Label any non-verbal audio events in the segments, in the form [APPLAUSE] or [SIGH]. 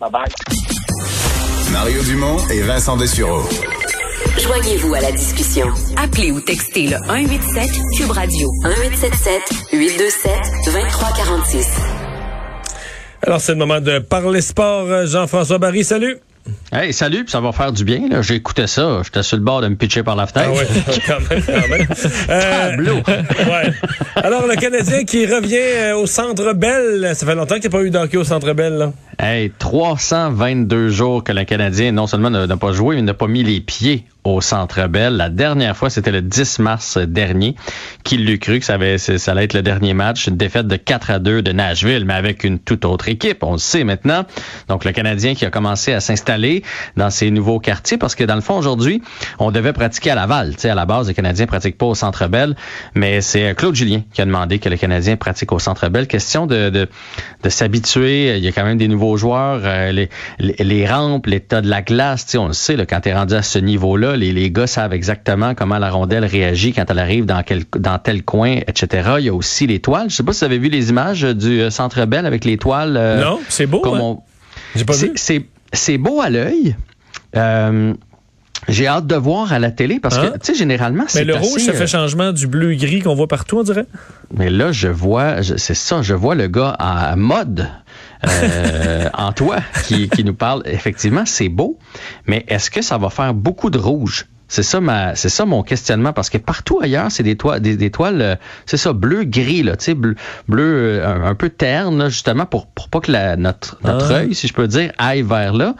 Bye bye. Mario Dumont et Vincent Dessureau. Joignez-vous à la discussion. Appelez ou textez le 187 Cube Radio 1877 827 2346. Alors, c'est le moment de parler sport. Jean-François Barry, salut. Hey, salut, ça va faire du bien. J'ai écouté ça. J'étais sur le bord de me pitcher par la fenêtre. Ah ouais, [LAUGHS] quand même, quand même. [LAUGHS] Euh, Tableau. [LAUGHS] ouais. Alors, le Canadien qui revient euh, au Centre Bell. Ça fait longtemps qu'il n'y a pas eu de hockey au Centre Bell. Là. Hey, 322 jours que le Canadien, non seulement n'a pas joué, mais n'a pas mis les pieds au Centre Bell. La dernière fois, c'était le 10 mars dernier. Qui l'eût cru que ça, avait, ça allait être le dernier match, une défaite de 4 à 2 de Nashville, mais avec une toute autre équipe. On le sait maintenant. Donc, le Canadien qui a commencé à s'installer dans ces nouveaux quartiers, parce que dans le fond, aujourd'hui, on devait pratiquer à Laval. Tu sais, à la base, les Canadiens pratiquent pas au Centre Bell, mais c'est Claude Julien qui a demandé que le Canadien pratique au Centre Bell. Question de, de, de s'habituer. Il y a quand même des nouveaux joueurs. Euh, les, les, les rampes, l'état de la glace, tu sais, on le sait, là, quand tu es rendu à ce niveau-là, les, les gars savent exactement comment la rondelle réagit quand elle arrive dans, quel, dans tel coin, etc. Il y a aussi les toiles. Je sais pas si vous avez vu les images du euh, Centre Bell avec les toiles. euh, Non, c'est beau. hein? on- J'ai pas c'est- vu. C'est c'est beau à l'œil. Euh, j'ai hâte de voir à la télé parce Hein? que, tu sais, généralement, c'est Mais le rouge, ça euh, fait changement du bleu-gris qu'on voit partout, on dirait? Mais là, je vois, c'est ça, je vois le gars en mode euh, [LAUGHS] en toi qui, qui nous parle. Effectivement, c'est beau, mais est-ce que ça va faire beaucoup de rouge? C'est ça ma, c'est ça mon questionnement parce que partout ailleurs c'est des toiles, des, des toiles, euh, c'est ça bleu gris là, tu sais bleu, bleu euh, un, un peu terne là, justement pour pour pas que la, notre notre Ah. œil, si je peux dire, aille vers là.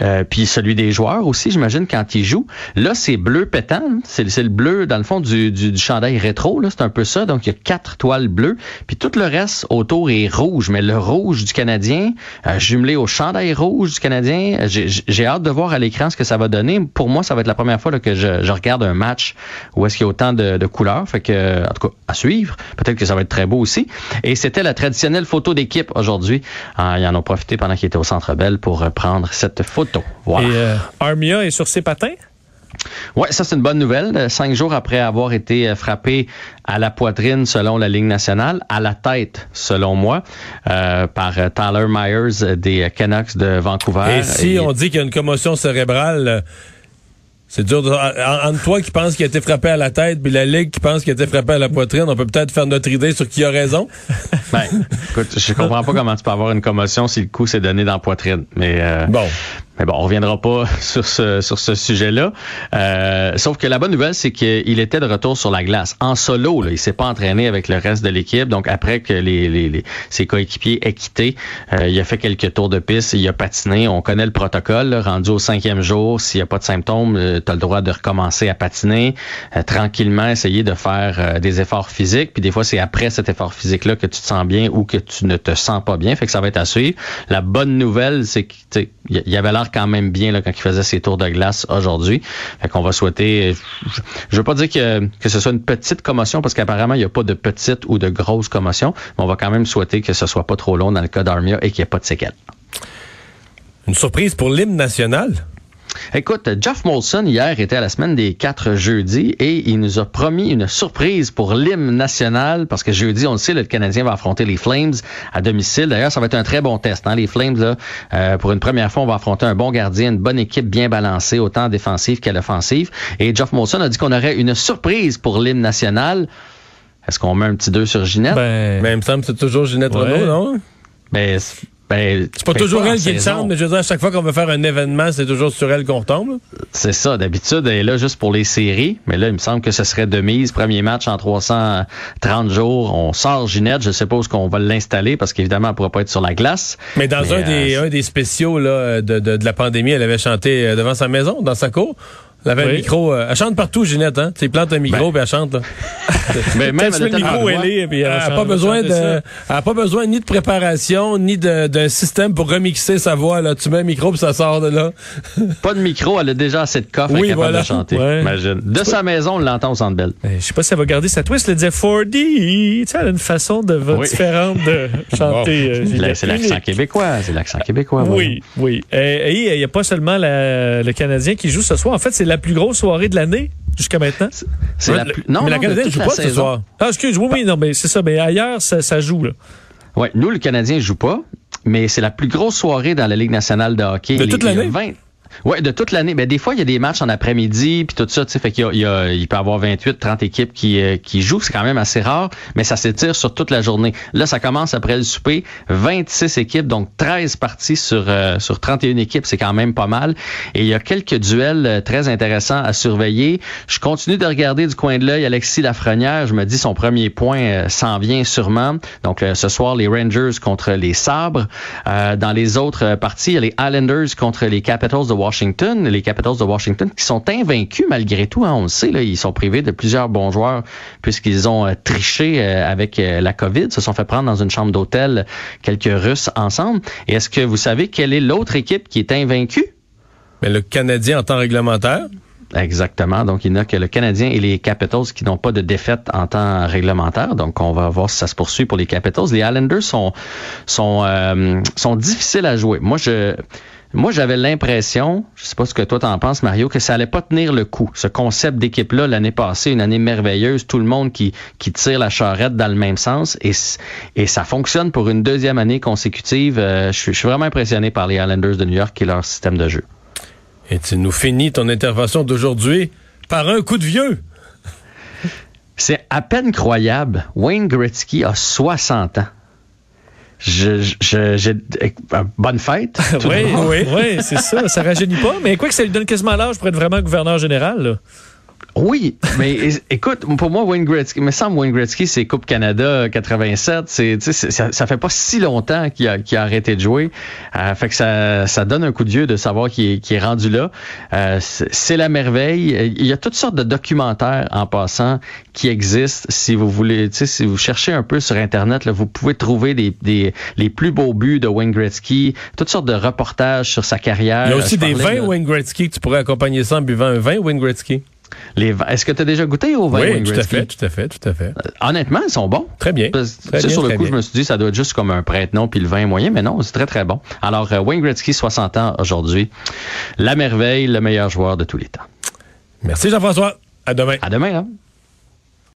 Euh, puis celui des joueurs aussi, j'imagine, quand ils jouent. Là, c'est bleu pétant. hein. C'est le bleu, dans le fond, du, du, chandail rétro. C'est un peu ça. Donc, il y a quatre toiles bleues. Puis tout le reste autour est rouge. Mais le rouge du Canadien, euh, jumelé au chandail rouge du Canadien, j'ai- hâte de voir à l'écran ce que ça va donner. Pour moi, ça va être la première fois que je, regarde un match où est-ce qu'il y a autant de, couleurs. Fait que, en tout cas, à suivre. Peut-être que ça va être très beau aussi. Et c'était la traditionnelle photo d'équipe aujourd'hui. Ah, ils en ont profité pendant qu'ils étaient au Centre Bell pour prendre cette photo. Voilà. Et euh, Armia est sur ses patins? Ouais, ça c'est une bonne nouvelle. Euh, Cinq jours après avoir été euh, frappé à la poitrine selon la Ligue nationale, à la tête selon moi, euh, par Tyler Myers des Canucks de Vancouver. Et si Et- on dit qu'il y a une commotion cérébrale, c'est dur. De, en- entre toi qui pense qu'il a été frappé à la tête, puis la Ligue qui pense qu'il a été frappé à la poitrine, on peut peut-être faire notre idée sur qui a raison. [LAUGHS] Ben, écoute, je comprends pas comment tu peux avoir une commotion si le coup s'est donné dans la poitrine. Mais euh, Bon. Mais bon, on reviendra pas [LAUGHS] sur ce sur ce sujet-là. Euh, sauf que la bonne nouvelle, c'est qu'il était de retour sur la glace en solo. Là, il s'est pas entraîné avec le reste de l'équipe. Donc après que les, les, les- ses coéquipiers aient quitté, euh, il a fait quelques tours de piste, il a patiné. On connaît le protocole. là. rendu au cinquième jour, s'il n'y a pas de symptômes, tu as le droit de recommencer à patiner euh, tranquillement, essayer de faire euh, des efforts physiques. Puis des fois, c'est après cet effort physique-là que tu te sens bien ou que tu ne te sens pas bien. Fait que ça va être à suivre. La bonne nouvelle, c'est que tu sais, il y avait quand même bien là, quand il faisait ses tours de glace aujourd'hui. Qu'on va souhaiter. Je, je veux pas dire que, que ce soit une petite commotion parce qu'apparemment il n'y a pas de petite ou de grosse commotion, mais on va quand même souhaiter que ce soit pas trop long dans le cas d'Armia et qu'il n'y ait pas de séquelles. Une surprise pour l'hymne national? Écoute, Jeff Molson hier était à la semaine des quatre jeudis et il nous a promis une surprise pour l'hymne national parce que jeudi, on le sait, le Canadien va affronter les Flames à domicile. D'ailleurs, ça va être un très bon test. Hein? Les Flames, là, euh, pour une première fois, on va affronter un bon gardien, une bonne équipe bien balancée, autant défensive qu'à l'offensive. Et Jeff Molson a dit qu'on aurait une surprise pour l'hymne national. Est-ce qu'on met un petit 2 sur Ginette? Mais il me semble que c'est toujours Ginette Ouais. Renault, non? Ben, ben, C'est pas ben, toujours elle qui chante, mais je veux dire, à chaque fois qu'on veut faire un événement, c'est toujours sur elle qu'on retombe. là. C'est ça. D'habitude, elle est là juste pour les séries. Mais là, il me semble que ce serait de mise. Premier match en 330 jours. On sort Ginette. Je sais pas où qu'on va l'installer parce qu'évidemment, elle pourra pas être sur la glace. Mais dans Mais, un, des, euh, un des spéciaux là, de, de, de la pandémie, elle avait chanté euh, devant sa maison, dans sa cour. Elle avait Oui. un micro. euh, elle chante partout, Ginette. Hein? Tu sais, plante un micro Ben, puis elle chante. Là. Mais [LAUGHS] Quand même le micro, elle le est, puis elle Ah, n'a pas besoin de, ça. elle a pas besoin ni de préparation, ni d'un système pour remixer sa voix. Là. Tu mets un micro puis ça sort de là. [LAUGHS] Pas de micro. Elle a déjà assez de coffre. Oui, capable voilà. de chanter. Ouais. Imagine. De sa maison, on l'entend au Centre Bell. Ben, je sais pas si elle va garder sa twist. Elle disait 4D. Tu sais, elle a une façon de, Oui. différente de [LAUGHS] chanter. euh. C'est l'accent québécois. C'est l'accent québécois. Oui, oui. Et il n'y a pas seulement la- le Canadien qui joue ce soir. En fait, c'est la plus grosse soirée de l'année jusqu'à maintenant? C'est la Le- plus... Non, mais la non, de Canadienne joue la pas ce saison. soir. Ah, excuse, oui, oui, non, mais c'est ça. Mais ailleurs, ça, ça joue, là. Ouais, nous, le Canadien joue pas. mais c'est la plus grosse soirée dans la Ligue nationale de hockey. De toute l'année? 20 Ouais, de toute l'année. Ben, des fois, il y a des matchs en après-midi, puis tout ça, tu sais, fait qu'il y a, il y a- il peut y avoir 28, 30 équipes qui, euh, qui jouent. C'est quand même assez rare, mais ça s'étire sur toute la journée. Là, ça commence après le souper. 26 équipes, donc 13 parties sur, euh, sur 31 équipes. C'est quand même pas mal. Et il y a quelques duels euh, très intéressants à surveiller. Je continue de regarder du coin de l'œil Alexis Lafrenière. Je me dis son premier point euh, s'en vient sûrement. Donc, ce soir, les Rangers contre les Sabres. Dans les autres parties, il y a les Islanders contre les Capitals de Washington. Les Capitals de Washington qui sont invaincus malgré tout. Hein, on le sait, là, ils sont privés de plusieurs bons joueurs puisqu'ils ont euh, triché euh, avec euh, la COVID, se sont fait prendre dans une chambre d'hôtel quelques Russes ensemble. Et est-ce que vous savez quelle est l'autre équipe qui est invaincue? Mais le Canadien en temps réglementaire? Exactement. Donc, il n'y a que le Canadien et les Capitals qui n'ont pas de défaite en temps réglementaire. Donc, on va voir si ça se poursuit pour les Capitals. Les Islanders sont sont euh, sont difficiles à jouer. Moi, je moi, j'avais l'impression, je sais pas ce que toi t'en penses, Mario, que ça allait pas tenir le coup. Ce concept d'équipe-là, l'année passée, une année merveilleuse, tout le monde qui, qui tire la charrette dans le même sens, et, ça fonctionne pour une deuxième année consécutive. Euh, je, suis, je suis vraiment impressionné par les Islanders de New York et leur système de jeu. Et tu nous finis ton intervention d'aujourd'hui par un coup de vieux. C'est à peine croyable. Wayne Gretzky a 60 ans. Je, je, j'ai, bonne fête. [LAUGHS] Oui, c'est ça. Ça rajeunit pas. Mais quoi que ça lui donne quasiment l'âge pour être vraiment gouverneur général. là. Oui, mais [LAUGHS] écoute, pour moi, Wayne Gretzky, me semble Wayne Gretzky, c'est Coupe Canada 87. C'est, tu sais, c'est- ça, ça fait pas si longtemps qu'il a, qu'il a arrêté de jouer. Euh, fait que ça, ça donne un coup de vieux de savoir qu'il est, qu'il est rendu là. Euh, c'est, la merveille. Il y a toutes sortes de documentaires en passant qui existent. Si vous voulez, tu sais, si vous cherchez un peu sur Internet, là, vous pouvez trouver des, des, les plus beaux buts de Wayne Gretzky, toutes sortes de reportages sur sa carrière. Il y a Euh, aussi je des vins Wayne Gretzky que tu pourrais accompagner ça en buvant un vin Wayne Gretzky. Est-ce que tu as déjà goûté au vin oui, tout à fait, tout à fait, tout à fait. Honnêtement, ils sont bons. Très bien. Parce- Très tu sais, bien, sur le coup, bien. je me suis dit, ça doit être juste comme un prête-nom puis le vin est moyen, mais non, c'est très, très bon. Alors, euh, Wayne Gretzky, 60 ans aujourd'hui. La merveille, le meilleur joueur de tous les temps. Merci Jean-François. À demain. À demain, hein?